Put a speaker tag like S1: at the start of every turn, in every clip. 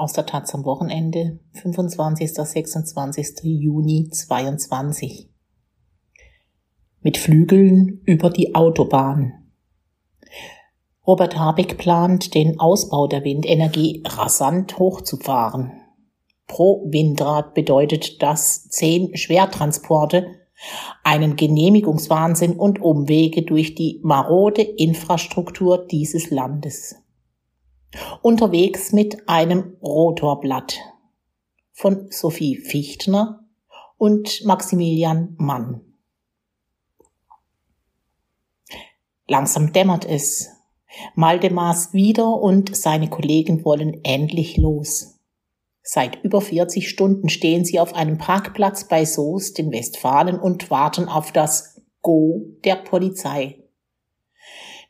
S1: aus der Taz am Wochenende, 25. 26. Juni 22. Mit Flügeln über die Autobahn. Robert Habeck plant, den Ausbau der Windenergie rasant hochzufahren. Pro Windrad bedeutet das zehn Schwertransporte, einen Genehmigungswahnsinn und Umwege durch die marode Infrastruktur dieses Landes unterwegs mit einem Rotorblatt von Sophie Fichtner und Maximilian Mann. Langsam dämmert es. Maldemars wieder und seine Kollegen wollen endlich los. Seit über 40 Stunden stehen sie auf einem Parkplatz bei Soest in Westfalen und warten auf das Go der Polizei.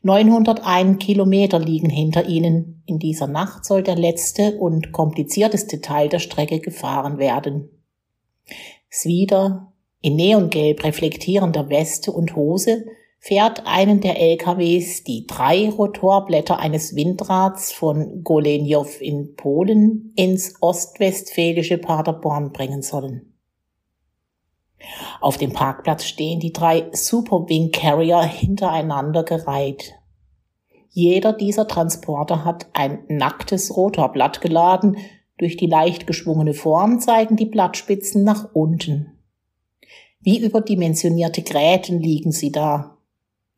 S1: 901 Kilometer liegen hinter ihnen. In dieser Nacht soll der letzte und komplizierteste Teil der Strecke gefahren werden. Swider, in neongelb reflektierender Weste und Hose, fährt einen der LKWs die drei Rotorblätter eines Windrads von Golenjow in Polen ins ostwestfälische Paderborn bringen sollen. Auf dem Parkplatz stehen die drei Super Wing Carrier hintereinander gereiht. Jeder dieser Transporter hat ein nacktes Rotorblatt geladen. Durch die leicht geschwungene Form zeigen die Blattspitzen nach unten. Wie überdimensionierte Gräten liegen sie da.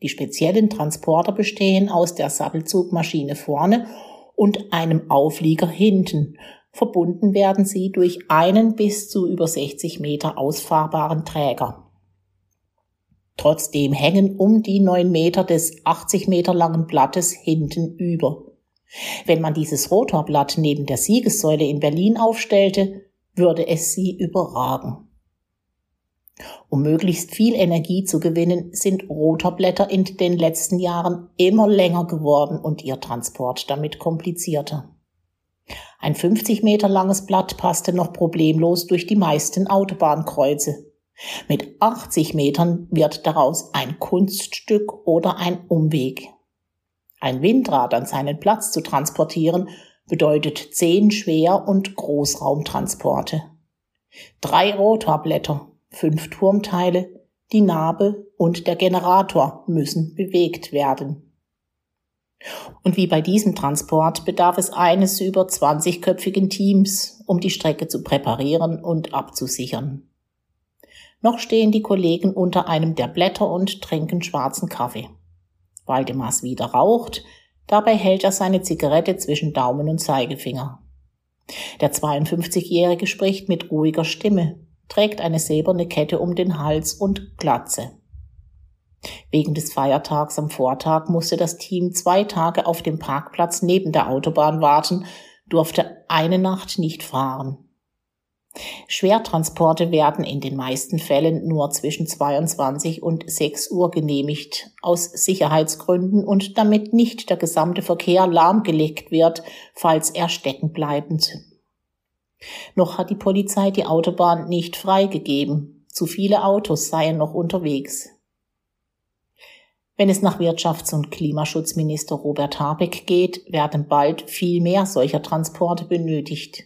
S1: Die speziellen Transporter bestehen aus der Sattelzugmaschine vorne und einem Auflieger hinten Verbunden werden sie durch einen bis zu über 60 Meter ausfahrbaren Träger. Trotzdem hängen um die neun Meter des 80 Meter langen Blattes hinten über. Wenn man dieses Rotorblatt neben der Siegessäule in Berlin aufstellte, würde es sie überragen. Um möglichst viel Energie zu gewinnen, sind Rotorblätter in den letzten Jahren immer länger geworden und ihr Transport damit komplizierter. Ein 50 Meter langes Blatt passte noch problemlos durch die meisten Autobahnkreuze. Mit 80 Metern wird daraus ein Kunststück oder ein Umweg. Ein Windrad an seinen Platz zu transportieren bedeutet zehn Schwer- und Großraumtransporte. Drei Rotorblätter, fünf Turmteile, die Narbe und der Generator müssen bewegt werden. Und wie bei diesem Transport bedarf es eines über 20-köpfigen Teams, um die Strecke zu präparieren und abzusichern. Noch stehen die Kollegen unter einem der Blätter und trinken schwarzen Kaffee. Waldemars wieder raucht, dabei hält er seine Zigarette zwischen Daumen und Zeigefinger. Der 52-Jährige spricht mit ruhiger Stimme, trägt eine silberne Kette um den Hals und Glatze. Wegen des Feiertags am Vortag musste das Team zwei Tage auf dem Parkplatz neben der Autobahn warten, durfte eine Nacht nicht fahren. Schwertransporte werden in den meisten Fällen nur zwischen 22 und 6 Uhr genehmigt, aus Sicherheitsgründen und damit nicht der gesamte Verkehr lahmgelegt wird, falls er stecken bleibend. Noch hat die Polizei die Autobahn nicht freigegeben. Zu viele Autos seien noch unterwegs. Wenn es nach Wirtschafts- und Klimaschutzminister Robert Habeck geht, werden bald viel mehr solcher Transporte benötigt.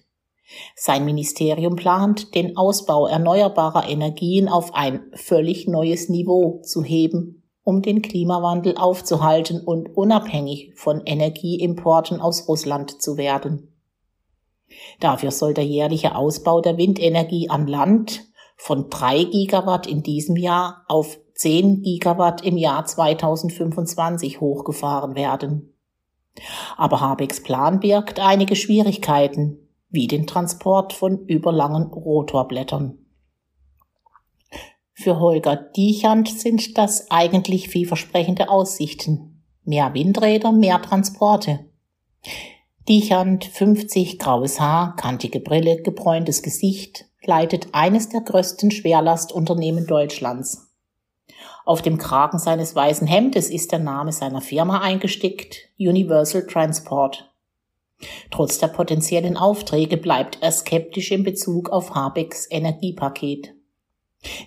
S1: Sein Ministerium plant, den Ausbau erneuerbarer Energien auf ein völlig neues Niveau zu heben, um den Klimawandel aufzuhalten und unabhängig von Energieimporten aus Russland zu werden. Dafür soll der jährliche Ausbau der Windenergie an Land von drei Gigawatt in diesem Jahr auf 10 Gigawatt im Jahr 2025 hochgefahren werden. Aber Habecks Plan birgt einige Schwierigkeiten, wie den Transport von überlangen Rotorblättern. Für Holger Diechand sind das eigentlich vielversprechende Aussichten. Mehr Windräder, mehr Transporte. Diechand, 50, graues Haar, kantige Brille, gebräuntes Gesicht, leitet eines der größten Schwerlastunternehmen Deutschlands. Auf dem Kragen seines weißen Hemdes ist der Name seiner Firma eingestickt, Universal Transport. Trotz der potenziellen Aufträge bleibt er skeptisch in Bezug auf Habecks Energiepaket.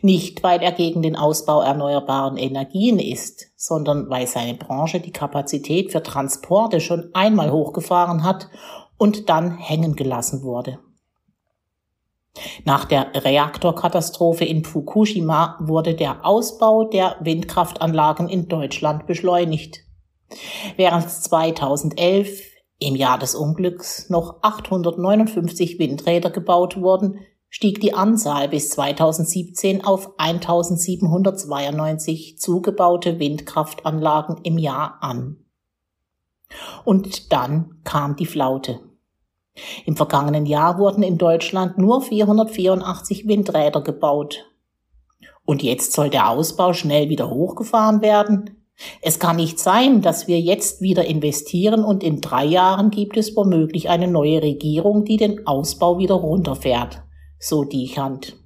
S1: Nicht, weil er gegen den Ausbau erneuerbaren Energien ist, sondern weil seine Branche die Kapazität für Transporte schon einmal hochgefahren hat und dann hängen gelassen wurde. Nach der Reaktorkatastrophe in Fukushima wurde der Ausbau der Windkraftanlagen in Deutschland beschleunigt. Während 2011 im Jahr des Unglücks noch 859 Windräder gebaut wurden, stieg die Anzahl bis 2017 auf 1792 zugebaute Windkraftanlagen im Jahr an. Und dann kam die Flaute. Im vergangenen Jahr wurden in Deutschland nur 484 Windräder gebaut. Und jetzt soll der Ausbau schnell wieder hochgefahren werden? Es kann nicht sein, dass wir jetzt wieder investieren und in drei Jahren gibt es womöglich eine neue Regierung, die den Ausbau wieder runterfährt, so Diechand.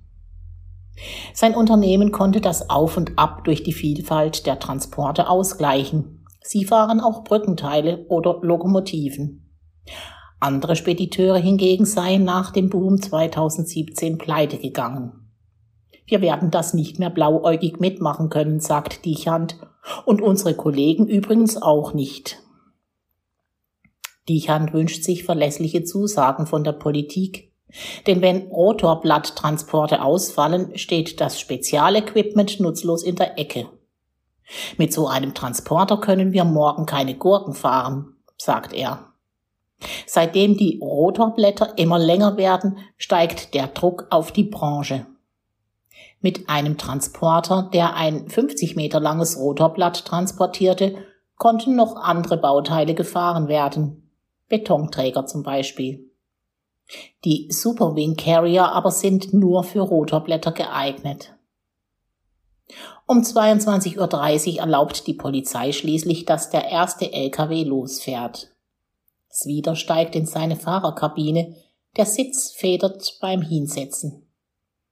S1: Sein Unternehmen konnte das Auf und Ab durch die Vielfalt der Transporte ausgleichen. Sie fahren auch Brückenteile oder Lokomotiven. Andere Spediteure hingegen seien nach dem Boom 2017 pleite gegangen. Wir werden das nicht mehr blauäugig mitmachen können, sagt Diechand, und unsere Kollegen übrigens auch nicht. Diechand wünscht sich verlässliche Zusagen von der Politik, denn wenn Rotorblatttransporte ausfallen, steht das Spezialequipment nutzlos in der Ecke. Mit so einem Transporter können wir morgen keine Gurken fahren, sagt er. Seitdem die Rotorblätter immer länger werden, steigt der Druck auf die Branche. Mit einem Transporter, der ein 50 Meter langes Rotorblatt transportierte, konnten noch andere Bauteile gefahren werden. Betonträger zum Beispiel. Die Superwing Carrier aber sind nur für Rotorblätter geeignet. Um 22.30 Uhr erlaubt die Polizei schließlich, dass der erste LKW losfährt. Swider steigt in seine Fahrerkabine, der Sitz federt beim Hinsetzen.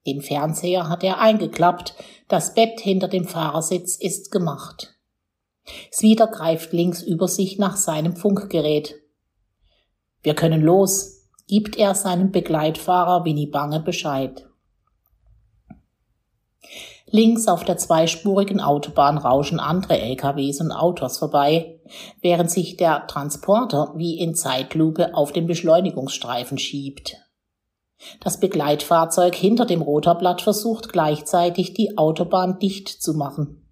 S1: Den Fernseher hat er eingeklappt, das Bett hinter dem Fahrersitz ist gemacht. Swider greift links über sich nach seinem Funkgerät. Wir können los, gibt er seinem Begleitfahrer Winnie Bange Bescheid. Links auf der zweispurigen Autobahn rauschen andere LKWs und Autos vorbei, während sich der Transporter wie in Zeitlupe auf den Beschleunigungsstreifen schiebt. Das Begleitfahrzeug hinter dem Rotorblatt versucht gleichzeitig die Autobahn dicht zu machen.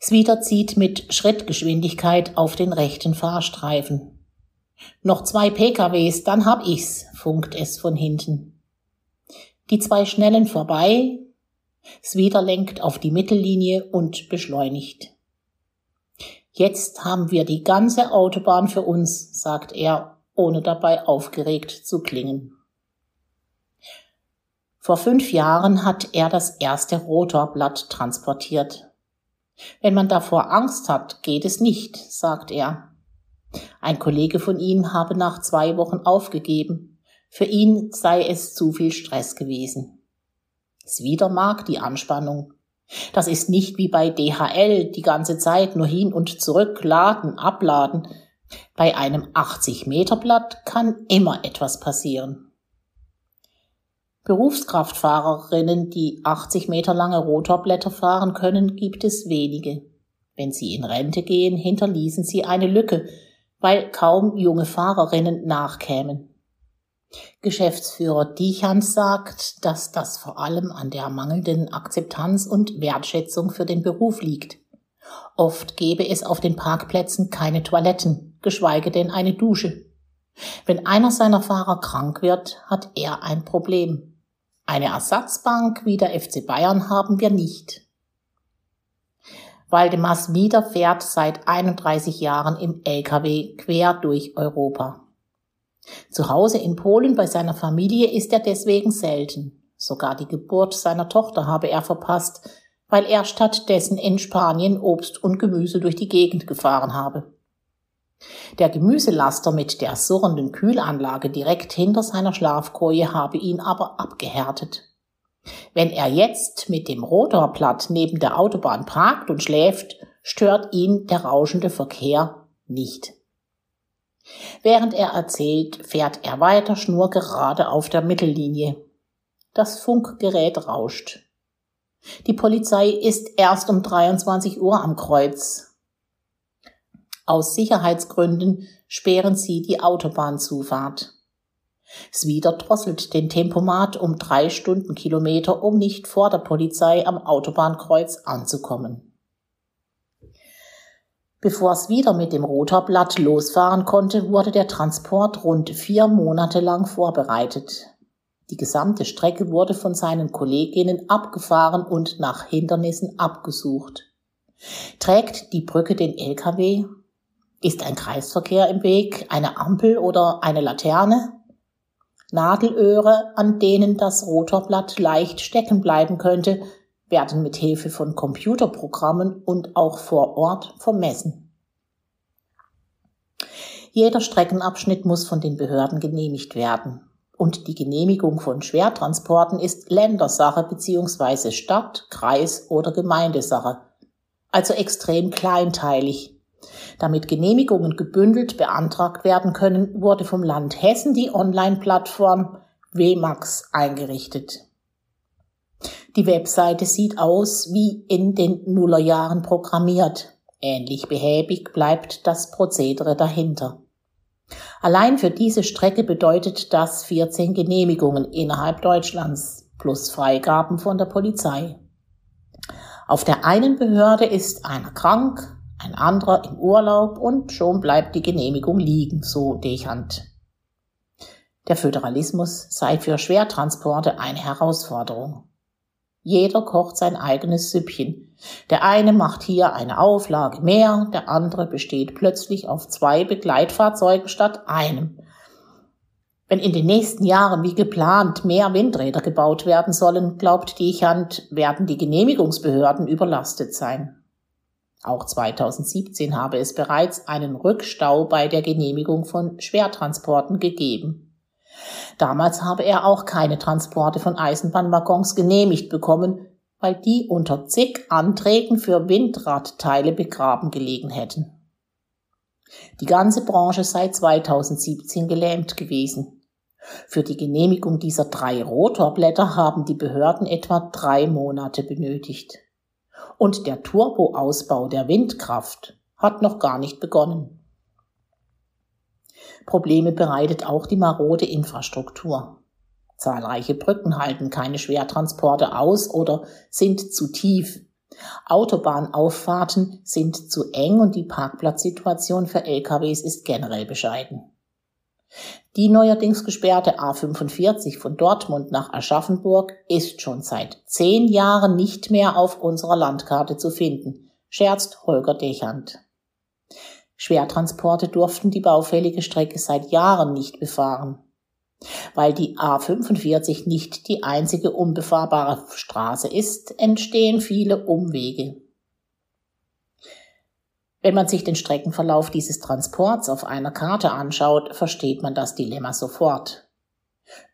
S1: Swider zieht mit Schrittgeschwindigkeit auf den rechten Fahrstreifen. Noch zwei PKWs, dann hab ich's, funkt es von hinten. Die zwei Schnellen vorbei, Sweder lenkt auf die Mittellinie und beschleunigt. Jetzt haben wir die ganze Autobahn für uns, sagt er, ohne dabei aufgeregt zu klingen. Vor fünf Jahren hat er das erste Rotorblatt transportiert. Wenn man davor Angst hat, geht es nicht, sagt er. Ein Kollege von ihm habe nach zwei Wochen aufgegeben. Für ihn sei es zu viel Stress gewesen. Swider mag die Anspannung. Das ist nicht wie bei DHL die ganze Zeit nur hin und zurück laden, abladen. Bei einem 80 Meter Blatt kann immer etwas passieren. Berufskraftfahrerinnen, die 80 Meter lange Rotorblätter fahren können, gibt es wenige. Wenn sie in Rente gehen, hinterließen sie eine Lücke, weil kaum junge Fahrerinnen nachkämen. Geschäftsführer Dichans sagt, dass das vor allem an der mangelnden Akzeptanz und Wertschätzung für den Beruf liegt. Oft gebe es auf den Parkplätzen keine Toiletten, geschweige denn eine Dusche. Wenn einer seiner Fahrer krank wird, hat er ein Problem. Eine Ersatzbank wie der FC Bayern haben wir nicht. Waldemars Wieder fährt seit 31 Jahren im LKW quer durch Europa. Zu Hause in Polen bei seiner Familie ist er deswegen selten. Sogar die Geburt seiner Tochter habe er verpasst, weil er stattdessen in Spanien Obst und Gemüse durch die Gegend gefahren habe. Der Gemüselaster mit der surrenden Kühlanlage direkt hinter seiner Schlafkoje habe ihn aber abgehärtet. Wenn er jetzt mit dem Rotorblatt neben der Autobahn parkt und schläft, stört ihn der rauschende Verkehr nicht. Während er erzählt, fährt er weiter schnurgerade auf der Mittellinie. Das Funkgerät rauscht. Die Polizei ist erst um 23 Uhr am Kreuz. Aus Sicherheitsgründen sperren sie die Autobahnzufahrt. Swider drosselt den Tempomat um drei Stundenkilometer, um nicht vor der Polizei am Autobahnkreuz anzukommen. Bevor es wieder mit dem Rotorblatt losfahren konnte, wurde der Transport rund vier Monate lang vorbereitet. Die gesamte Strecke wurde von seinen Kolleginnen abgefahren und nach Hindernissen abgesucht. Trägt die Brücke den LKW? Ist ein Kreisverkehr im Weg, eine Ampel oder eine Laterne? Nadelöhre, an denen das Rotorblatt leicht stecken bleiben könnte, werden mit Hilfe von Computerprogrammen und auch vor Ort vermessen. Jeder Streckenabschnitt muss von den Behörden genehmigt werden. Und die Genehmigung von Schwertransporten ist Ländersache bzw. Stadt, Kreis oder Gemeindesache. Also extrem kleinteilig. Damit Genehmigungen gebündelt beantragt werden können, wurde vom Land Hessen die Online-Plattform WMAX eingerichtet. Die Webseite sieht aus wie in den Nullerjahren programmiert. Ähnlich behäbig bleibt das Prozedere dahinter. Allein für diese Strecke bedeutet das 14 Genehmigungen innerhalb Deutschlands plus Freigaben von der Polizei. Auf der einen Behörde ist einer krank, ein anderer im Urlaub und schon bleibt die Genehmigung liegen, so Dechant. Der Föderalismus sei für Schwertransporte eine Herausforderung. Jeder kocht sein eigenes Süppchen. Der eine macht hier eine Auflage mehr, der andere besteht plötzlich auf zwei Begleitfahrzeugen statt einem. Wenn in den nächsten Jahren wie geplant mehr Windräder gebaut werden sollen, glaubt Diechand, werden die Genehmigungsbehörden überlastet sein. Auch 2017 habe es bereits einen Rückstau bei der Genehmigung von Schwertransporten gegeben. Damals habe er auch keine Transporte von Eisenbahnwaggons genehmigt bekommen, weil die unter zig Anträgen für Windradteile begraben gelegen hätten. Die ganze Branche sei 2017 gelähmt gewesen. Für die Genehmigung dieser drei Rotorblätter haben die Behörden etwa drei Monate benötigt. Und der Turboausbau der Windkraft hat noch gar nicht begonnen. Probleme bereitet auch die marode Infrastruktur. Zahlreiche Brücken halten keine Schwertransporte aus oder sind zu tief. Autobahnauffahrten sind zu eng und die Parkplatzsituation für LKWs ist generell bescheiden. Die neuerdings gesperrte A45 von Dortmund nach Aschaffenburg ist schon seit zehn Jahren nicht mehr auf unserer Landkarte zu finden, scherzt Holger Dechant. Schwertransporte durften die baufällige Strecke seit Jahren nicht befahren. Weil die A45 nicht die einzige unbefahrbare Straße ist, entstehen viele Umwege. Wenn man sich den Streckenverlauf dieses Transports auf einer Karte anschaut, versteht man das Dilemma sofort.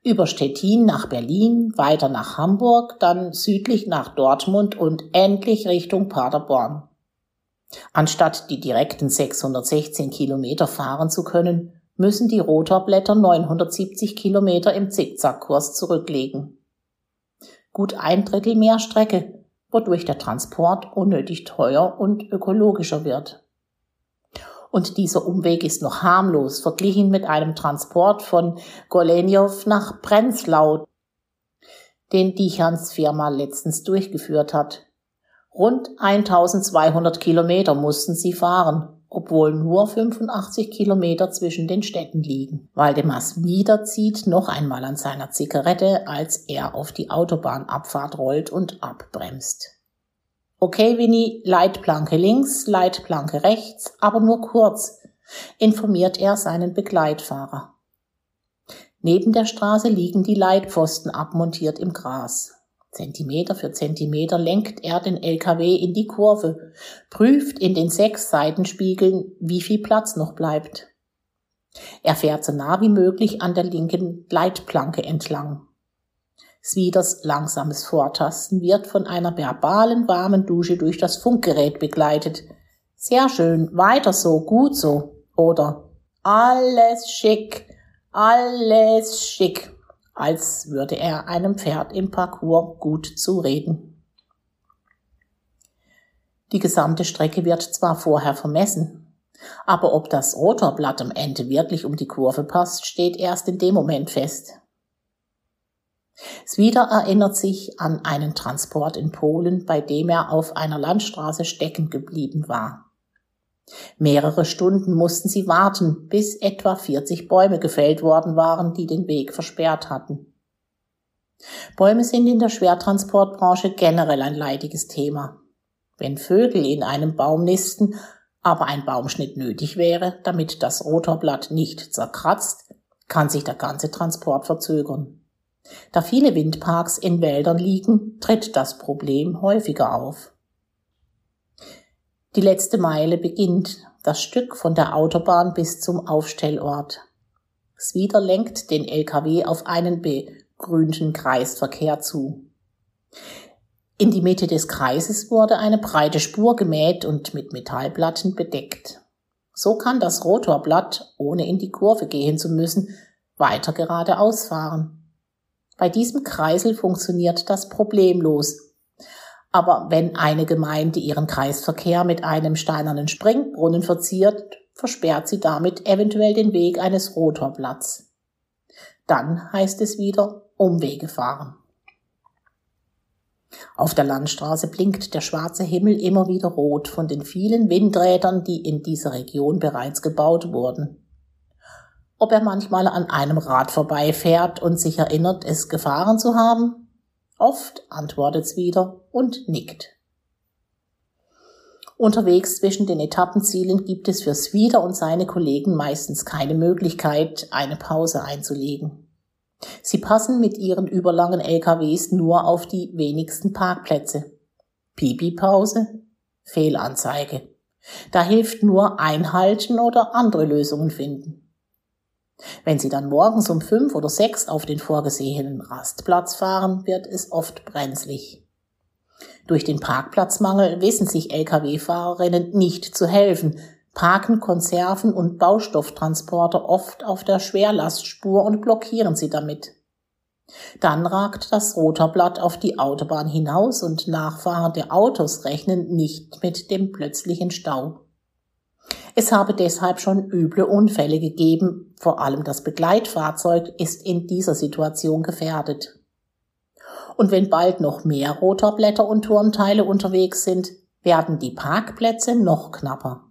S1: Über Stettin nach Berlin, weiter nach Hamburg, dann südlich nach Dortmund und endlich Richtung Paderborn. Anstatt die direkten 616 Kilometer fahren zu können, müssen die Rotorblätter 970 Kilometer im Zickzackkurs zurücklegen. Gut ein Drittel mehr Strecke, wodurch der Transport unnötig teuer und ökologischer wird. Und dieser Umweg ist noch harmlos verglichen mit einem Transport von Golenjow nach Prenzlau, den Dichans Firma letztens durchgeführt hat. Rund 1200 Kilometer mussten sie fahren, obwohl nur 85 Kilometer zwischen den Städten liegen. Waldemars wieder zieht noch einmal an seiner Zigarette, als er auf die Autobahnabfahrt rollt und abbremst. Okay, Winnie, Leitplanke links, Leitplanke rechts, aber nur kurz, informiert er seinen Begleitfahrer. Neben der Straße liegen die Leitpfosten abmontiert im Gras. Zentimeter für Zentimeter lenkt er den LKW in die Kurve, prüft in den sechs Seitenspiegeln, wie viel Platz noch bleibt. Er fährt so nah wie möglich an der linken Leitplanke entlang. Swiders langsames Vortasten wird von einer verbalen warmen Dusche durch das Funkgerät begleitet. Sehr schön, weiter so, gut so. Oder alles schick, alles schick als würde er einem Pferd im Parcours gut zureden. Die gesamte Strecke wird zwar vorher vermessen, Aber ob das Rotorblatt am Ende wirklich um die Kurve passt, steht erst in dem Moment fest. Swider erinnert sich an einen Transport in Polen, bei dem er auf einer Landstraße stecken geblieben war. Mehrere Stunden mussten sie warten, bis etwa 40 Bäume gefällt worden waren, die den Weg versperrt hatten. Bäume sind in der Schwertransportbranche generell ein leidiges Thema. Wenn Vögel in einem Baum nisten, aber ein Baumschnitt nötig wäre, damit das Rotorblatt nicht zerkratzt, kann sich der ganze Transport verzögern. Da viele Windparks in Wäldern liegen, tritt das Problem häufiger auf. Die letzte Meile beginnt, das Stück von der Autobahn bis zum Aufstellort. Swider lenkt den LKW auf einen begrünten Kreisverkehr zu. In die Mitte des Kreises wurde eine breite Spur gemäht und mit Metallplatten bedeckt. So kann das Rotorblatt, ohne in die Kurve gehen zu müssen, weiter geradeaus fahren. Bei diesem Kreisel funktioniert das problemlos. Aber wenn eine Gemeinde ihren Kreisverkehr mit einem steinernen Springbrunnen verziert, versperrt sie damit eventuell den Weg eines Rotorblatts. Dann heißt es wieder Umwege fahren. Auf der Landstraße blinkt der schwarze Himmel immer wieder rot von den vielen Windrädern, die in dieser Region bereits gebaut wurden. Ob er manchmal an einem Rad vorbeifährt und sich erinnert, es gefahren zu haben? Oft antwortet's wieder und nickt. Unterwegs zwischen den Etappenzielen gibt es für Swider und seine Kollegen meistens keine Möglichkeit, eine Pause einzulegen. Sie passen mit ihren überlangen LKWs nur auf die wenigsten Parkplätze. Pipi-Pause? Fehlanzeige. Da hilft nur einhalten oder andere Lösungen finden. Wenn Sie dann morgens um fünf oder sechs auf den vorgesehenen Rastplatz fahren, wird es oft brenzlig. Durch den Parkplatzmangel wissen sich Lkw-Fahrerinnen nicht zu helfen, parken Konserven und Baustofftransporter oft auf der Schwerlastspur und blockieren sie damit. Dann ragt das Rotorblatt auf die Autobahn hinaus und nachfahrende Autos rechnen nicht mit dem plötzlichen Stau. Es habe deshalb schon üble Unfälle gegeben, vor allem das Begleitfahrzeug ist in dieser Situation gefährdet. Und wenn bald noch mehr Rotorblätter und Turmteile unterwegs sind, werden die Parkplätze noch knapper.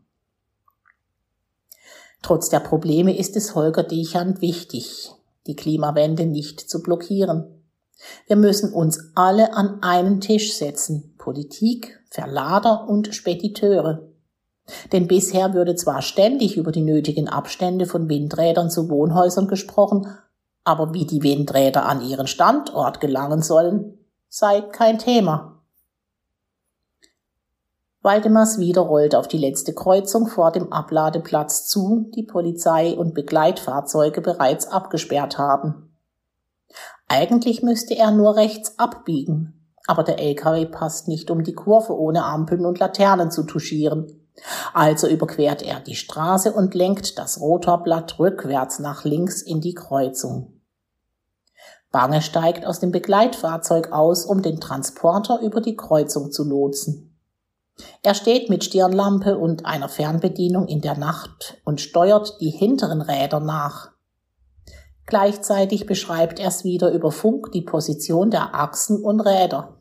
S1: Trotz der Probleme ist es Holger Dechand wichtig, die Klimawende nicht zu blockieren. Wir müssen uns alle an einen Tisch setzen, Politik, Verlader und Spediteure. Denn bisher würde zwar ständig über die nötigen Abstände von Windrädern zu Wohnhäusern gesprochen, aber wie die Windräder an ihren Standort gelangen sollen, sei kein Thema. Waldemars wieder rollt auf die letzte Kreuzung vor dem Abladeplatz zu, die Polizei und Begleitfahrzeuge bereits abgesperrt haben. Eigentlich müsste er nur rechts abbiegen, aber der LKW passt nicht um die Kurve ohne Ampeln und Laternen zu touchieren. Also überquert er die Straße und lenkt das Rotorblatt rückwärts nach links in die Kreuzung. Bange steigt aus dem Begleitfahrzeug aus, um den Transporter über die Kreuzung zu lotsen. Er steht mit Stirnlampe und einer Fernbedienung in der Nacht und steuert die hinteren Räder nach. Gleichzeitig beschreibt er es wieder über Funk die Position der Achsen und Räder.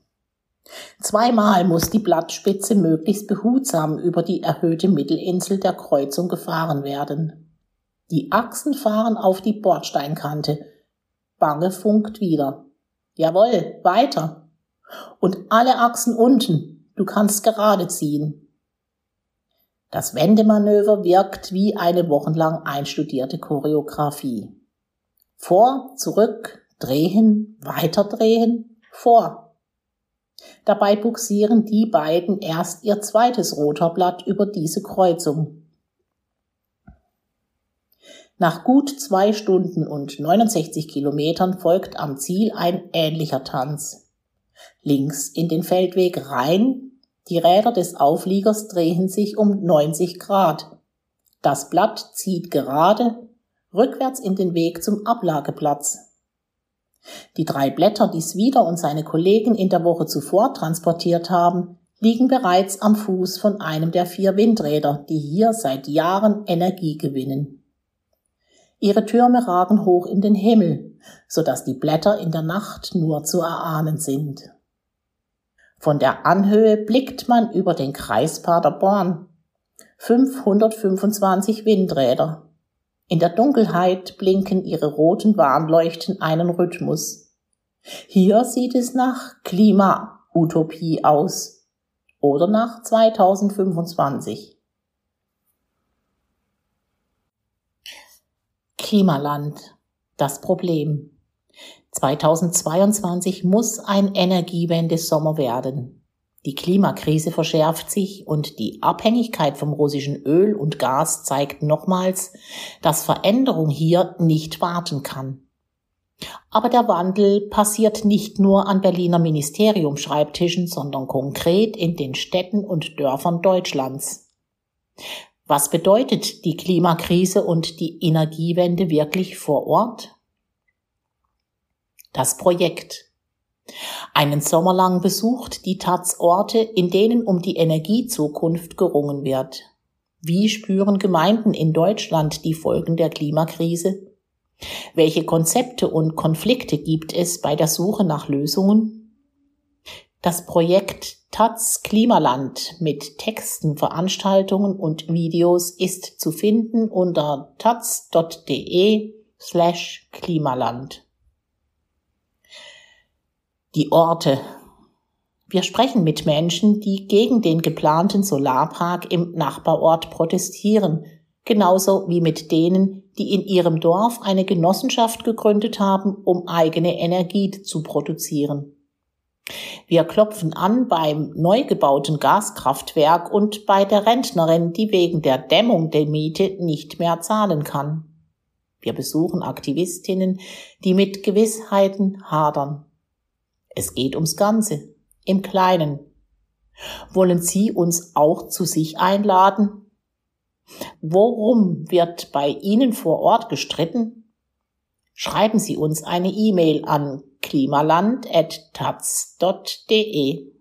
S1: Zweimal muss die Blattspitze möglichst behutsam über die erhöhte Mittelinsel der Kreuzung gefahren werden. Die Achsen fahren auf die Bordsteinkante. Bange funkt wieder. Jawohl, weiter. Und alle Achsen unten, Du kannst gerade ziehen. Das Wendemanöver wirkt wie eine wochenlang einstudierte Choreografie. Vor, zurück, drehen, weiter drehen, vor. Dabei buxieren die beiden erst ihr zweites Rotorblatt über diese Kreuzung. Nach gut zwei Stunden und 69 Kilometern folgt am Ziel ein ähnlicher Tanz. Links in den Feldweg rein, die Räder des Aufliegers drehen sich um 90 Grad. Das Blatt zieht gerade rückwärts in den Weg zum Ablageplatz. Die drei Blätter, die Swider und seine Kollegen in der Woche zuvor transportiert haben, liegen bereits am Fuß von einem der vier Windräder, die hier seit Jahren Energie gewinnen. Ihre Türme ragen hoch in den Himmel, so dass die Blätter in der Nacht nur zu erahnen sind. Von der Anhöhe blickt man über den Kreis Paderborn. 525 Windräder. In der Dunkelheit blinken ihre roten Warnleuchten einen Rhythmus. Hier sieht es nach Klima-Utopie aus. Oder nach 2025. Klimaland. Das Problem. 2022 muss ein Energiewende-Sommer werden. Die Klimakrise verschärft sich und die Abhängigkeit vom russischen Öl und Gas zeigt nochmals, dass Veränderung hier nicht warten kann. Aber der Wandel passiert nicht nur an Berliner Ministeriumschreibtischen, sondern konkret in den Städten und Dörfern Deutschlands. Was bedeutet die Klimakrise und die Energiewende wirklich vor Ort? Das Projekt. Einen Sommer lang besucht die Taz Orte, in denen um die Energiezukunft gerungen wird. Wie spüren Gemeinden in Deutschland die Folgen der Klimakrise? Welche Konzepte und Konflikte gibt es bei der Suche nach Lösungen? Das Projekt Taz Klimaland mit Texten, Veranstaltungen und Videos ist zu finden unter taz.de slash Klimaland. Die Orte. Wir sprechen mit Menschen, die gegen den geplanten Solarpark im Nachbarort protestieren, genauso wie mit denen, die in ihrem Dorf eine Genossenschaft gegründet haben, um eigene Energie zu produzieren. Wir klopfen an beim neu gebauten Gaskraftwerk und bei der Rentnerin, die wegen der Dämmung der Miete nicht mehr zahlen kann. Wir besuchen Aktivistinnen, die mit Gewissheiten hadern. Es geht ums Ganze, im Kleinen. Wollen Sie uns auch zu sich einladen? Worum wird bei Ihnen vor Ort gestritten? Schreiben Sie uns eine E-Mail an klimaland.taz.de.